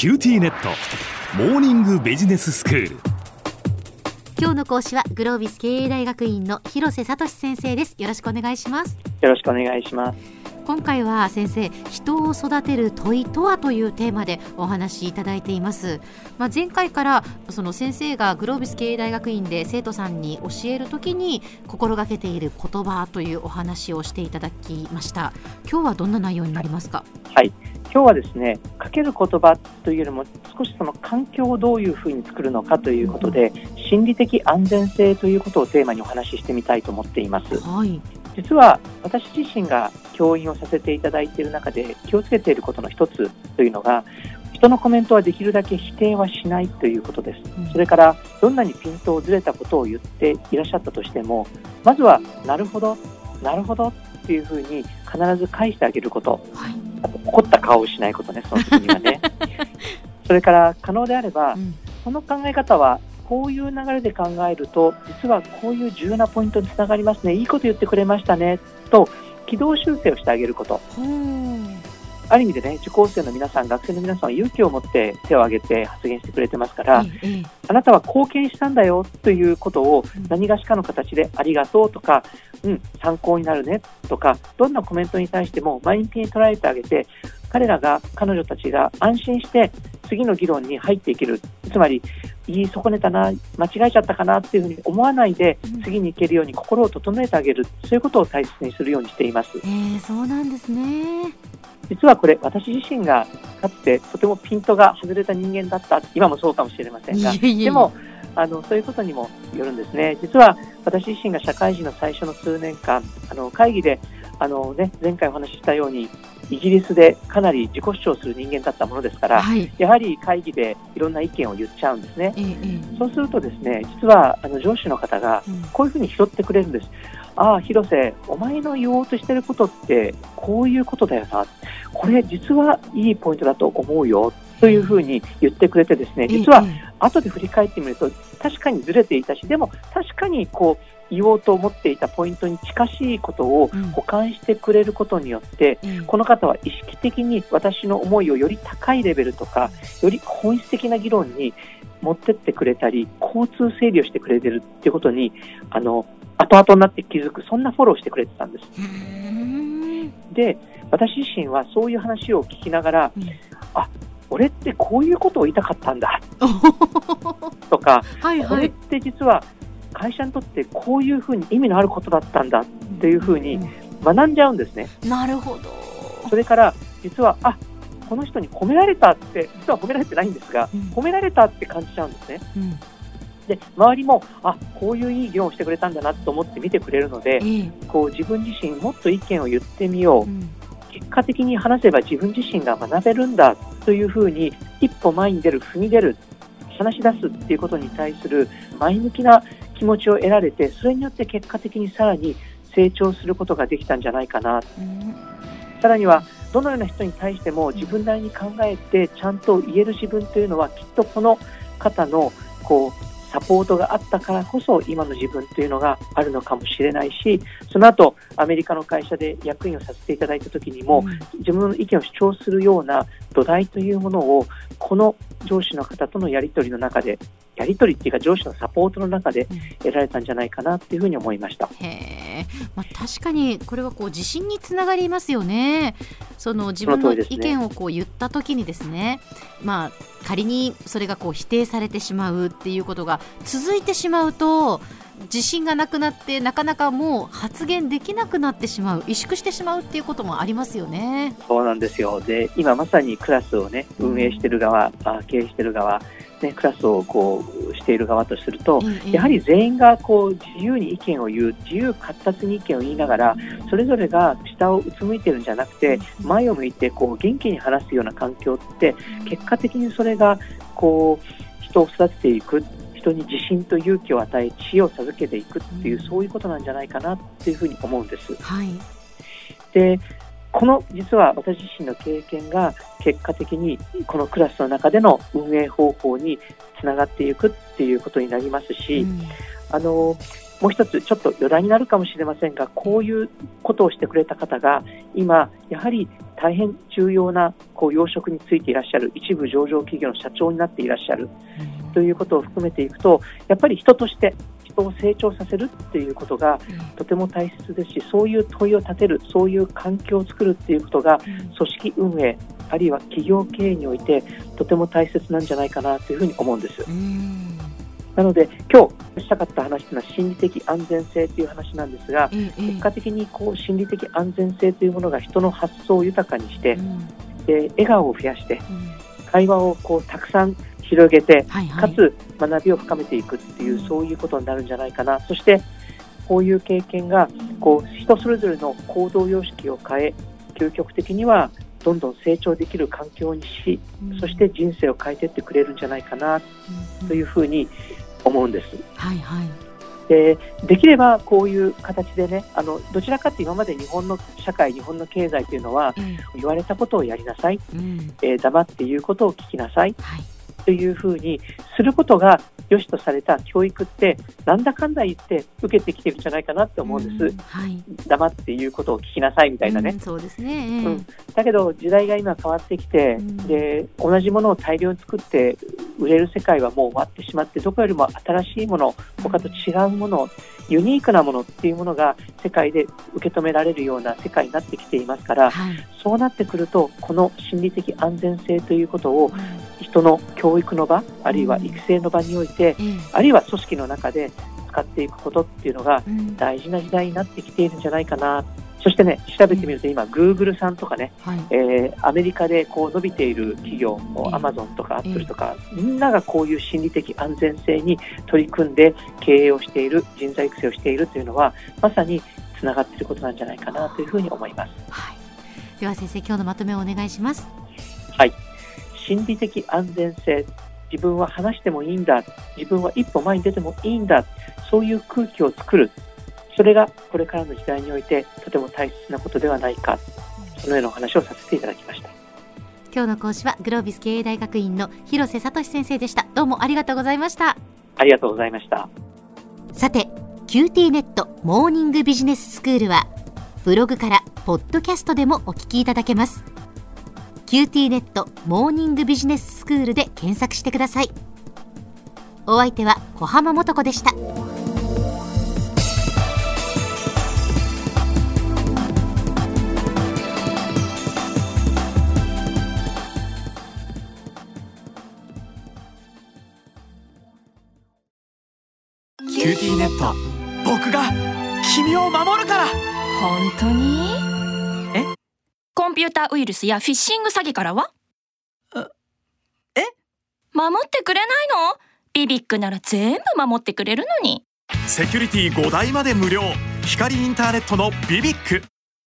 QTnet。モーニングビジネススクール。今日の講師はグロービス経営大学院の広瀬聡先生です。よろしくお願いします。よろしくお願いします。今回は先生人を育てる問いとはというテーマでお話しいただいています、まあ、前回からその先生がグロービス経営大学院で生徒さんに教えるときに心がけている言葉というお話をしていただきました。今日はどんな内容になりますか？はい今日はですねかける言葉というよりも少しその環境をどういうふうに作るのかということで心理的安全性ということをテーマにお話ししてみたいと思っています、はい、実は私自身が教員をさせていただいている中で気をつけていることの一つというのが人のコメントはできるだけ否定はしないということです、うん、それからどんなにピントをずれたことを言っていらっしゃったとしてもまずはなるほどなるほどっていうふうに必ず返してあげること、はい、怒った顔をしないことねその時にはね。それから可能であれば、うん、この考え方はこういう流れで考えると実はこういう重要なポイントにつながりますね。いいこと言ってくれましたね。と軌道修正をしてあげること。ある意味でね、受講生の皆さん、学生の皆さんは勇気を持って手を挙げて発言してくれてますから、あなたは貢献したんだよということを何がしかの形でありがとうとか、うん、参考になるねとか、どんなコメントに対しても前向きに捉えてあげて、彼らが、彼女たちが安心して次の議論に入っていける。つまり、言い損ねたな、間違えちゃったかなっていうふうに思わないで、次に行けるように心を整えてあげる、そういうことを大切にするようにしています。えー、そうなんですね。実はこれ、私自身がかつてとてもピントが外れた人間だった、今もそうかもしれませんが、でも、あのそういうことにもよるんですね。実は私自身が社会人の最初の数年間、あの会議であの、ね、前回お話ししたように、イギリスでかなり自己主張する人間だったものですから、はい、やはり会議でいろんな意見を言っちゃうんですね。ええ、そうするとですね実はあの上司の方がこういうふうに拾ってくれるんです。うん、ああ、広瀬、お前の言おうとしてることってこういうことだよな。これ実はいいポイントだと思うよというふうに言ってくれてですね実は後で振り返ってみると確かにずれていたしでも確かにこう言おうと思っていたポイントに近しいことを補完してくれることによって、うん、この方は意識的に私の思いをより高いレベルとかより本質的な議論に持ってってくれたり交通整理をしてくれてるっていうことにあの後々になって気づくそんなフォローしてくれてたんです。で私自身はそういう話を聞きながら、うん、あ俺ってこういうことを言いたかったんだとか、はいはい、これって実は会社にとってこういうふうに意味のあることだったんだっていうふうに学んじゃうんですね。なるほど。それから実はあこの人に褒められたって実は褒められてないんですが、うん、褒められたって感じちゃうんですね。うん。で周りもあこういういい議論をしてくれたんだなと思って見てくれるので、こう自分自身もっと意見を言ってみよう、うん、結果的に話せば自分自身が学べるんだというふうに一歩前に出る踏み出る話し出すっていうことに対する前向きな気持ちを得られてそれによって結果的にさらに成長することができたんじゃないかな、うん、さらにはどのような人に対しても自分なりに考えてちゃんと言える自分というのはきっとこの方のこうサポートがあったからこそ今の自分というのがあるのかもしれないしその後アメリカの会社で役員をさせていただいた時にも、自分の意見を主張するような土台というものをこの上司の方とのやり取りの中でやり取りっていうか上司のサポートの中で得られたんじゃないかなっていうふうに思いました。へまあ、確かにこれはこう自信につながりますよね。その自分の意見をこう言った時にですね、まあ仮にそれがこう否定されてしまうっていうことが続いてしまうと。自信がなくなってなかなかもう発言できなくなってしまう萎縮してしまうっていうこともありますよね。そうなんですよで今まさにクラスをね運営している側、うん、経営している側ね、クラスをこうしている側とすると、やはり全員がこう自由に意見を言う、自由闊達に意見を言いながら、それぞれが下をうつむいてるんじゃなくて、前を向いてこう元気に話すような環境って、結果的にそれがこう人を育てていく。人に自信と勇気を与え、知恵を授けていくっていう、そういうことなんじゃないかなっていうふうに思うんです。はい、でこの実は私自身の経験が結果的にこのクラスの中での運営方法につながっていくっていうことになりますし、うん、あのもう一つちょっと余談になるかもしれませんがこういうことをしてくれた方が今やはり大変重要なこう養殖についていらっしゃる一部上場企業の社長になっていらっしゃるということを含めていくとやっぱり人として人を成長させるっていうことがとても大切ですしそういう問いを立てるそういう環境を作るっていうことが組織運営あるいは企業経営においてとても大切なんじゃないかなというふうに思うんです。なので今日したかった話というのは心理的安全性という話なんですが、結果的にこう心理的安全性というものが人の発想を豊かにして、で笑顔を増やして、会話をこうたくさん広げて、はいはい、かつ学びを深めていくっていう、そういうことになるんじゃないかな。そしてこういう経験がこう人それぞれの行動様式を変え究極的にはどんどん成長できる環境にし、そして人生を変えていってくれるんじゃないかなというふうに思うんです。はいはいでできればこういう形でねあのどちらかって今まで日本の社会日本の経済というのは、うん、言われたことをやりなさい、うん、えー、黙って言うことを聞きなさい、はい。というふうにすることが良しとされた教育ってなんだかんだ言って受けてきてるんじゃないかなって思うんです、うんはい、黙って言うことを聞きなさいみたいなね、うん、そうですね、うん、だけど時代が今変わってきて、で同じものを大量に作って売れる世界はもう終わってしまってどこよりも新しいもの他と違うものユニークなものっていうものが世界で受け止められるような世界になってきていますから、はい、そうなってくるとこの心理的安全性ということを人の教育の場あるいは育成の場において、うん、あるいは組織の中で使っていくことっていうのが大事な時代になってきているんじゃないかな、そしてね調べてみると今、グーグルさんとかね、はい、えー、アメリカでこう伸びている企業もアマゾンとかアップルとか、みんながこういう心理的安全性に取り組んで経営をしている人材育成をしているというのはまさにつながっていることなんじゃないかなというふうに思います。はい、では先生今日のまとめをお願いします。はい心理的安全性自分は話してもいいんだ自分は一歩前に出てもいいんだそういう空気を作る。それがこれからの時代においてとても大切なことではないか。そのようなお話をさせていただきました。今日の講師はグロービス経営大学院の広瀬聡先生でした。どうもありがとうございました。ありがとうございました。さて QT ネットモーニングビジネススクールはブログからポッドキャストでもお聞きいただけます QT ネットモーニングビジネススクールで検索してください。お相手は小浜もとこでした。キューティーネット僕が君を守るから。本当に？コンピューターウイルスやフィッシング詐欺からは？え？守ってくれないの？ビビックなら全部守ってくれるのに。セキュリティ5台まで無料。光インターネットのビビック